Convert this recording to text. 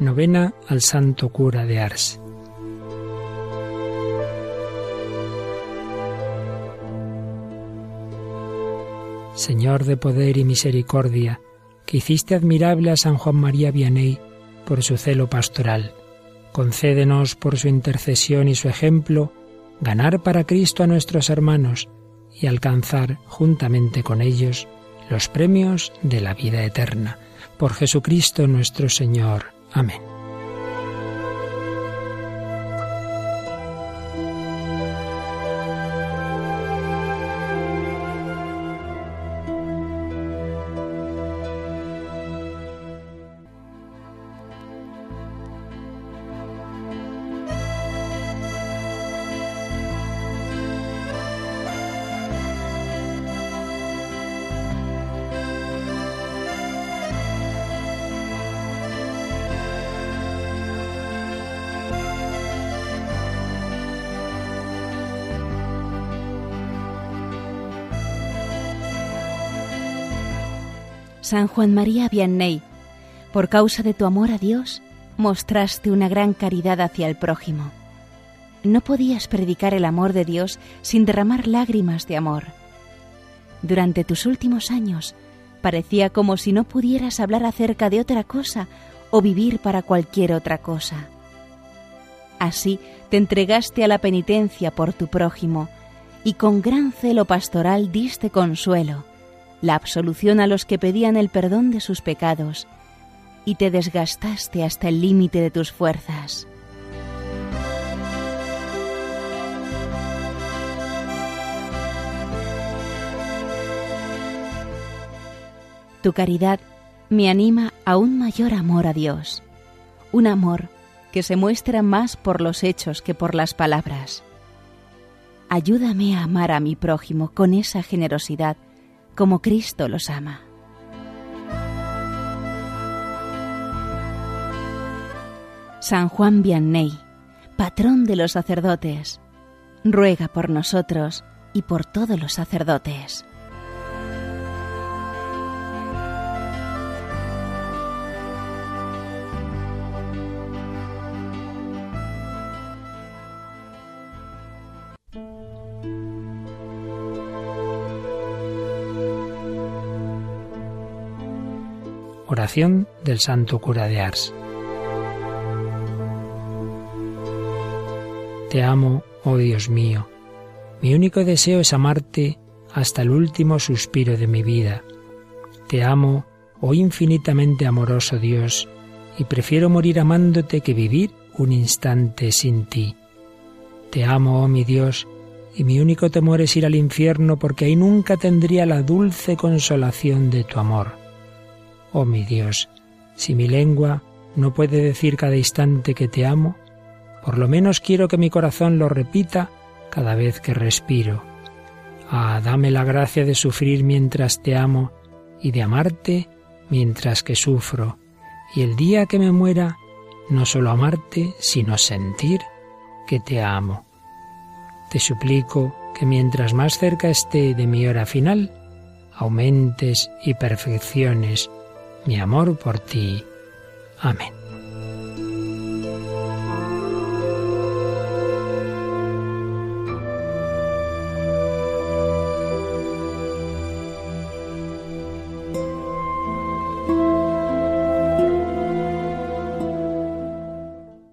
Novena al Santo Cura de Ars. Señor de poder y misericordia, que hiciste admirable a San Juan María Vianney por su celo pastoral, concédenos por su intercesión y su ejemplo ganar para Cristo a nuestros hermanos y alcanzar juntamente con ellos los premios de la vida eterna. Por Jesucristo nuestro Señor. Amén. San Juan María Vianney, por causa de tu amor a Dios, mostraste una gran caridad hacia el prójimo. No podías predicar el amor de Dios sin derramar lágrimas de amor. Durante tus últimos años parecía como si no pudieras hablar acerca de otra cosa o vivir para cualquier otra cosa. Así te entregaste a la penitencia por tu prójimo y con gran celo pastoral diste consuelo la absolución a los que pedían el perdón de sus pecados, y te desgastaste hasta el límite de tus fuerzas. Tu caridad me anima a un mayor amor a Dios, un amor que se muestra más por los hechos que por las palabras. Ayúdame a amar a mi prójimo con esa generosidad como Cristo los ama. San Juan Vianney, patrón de los sacerdotes, ruega por nosotros y por todos los sacerdotes. Oración del Santo Cura de Ars. Te amo, oh Dios mío. Mi único deseo es amarte hasta el último suspiro de mi vida. Te amo, oh infinitamente amoroso Dios, y prefiero morir amándote que vivir un instante sin ti. Te amo, oh mi Dios, y mi único temor es ir al infierno porque ahí nunca tendría la dulce consolación de tu amor. Oh mi Dios, si mi lengua no puede decir cada instante que te amo, por lo menos quiero que mi corazón lo repita cada vez que respiro. Ah, dame la gracia de sufrir mientras te amo y de amarte mientras que sufro, y el día que me muera, no solo amarte, sino sentir que te amo. Te suplico que mientras más cerca esté de mi hora final, aumentes y perfecciones mi amor por ti. Amén.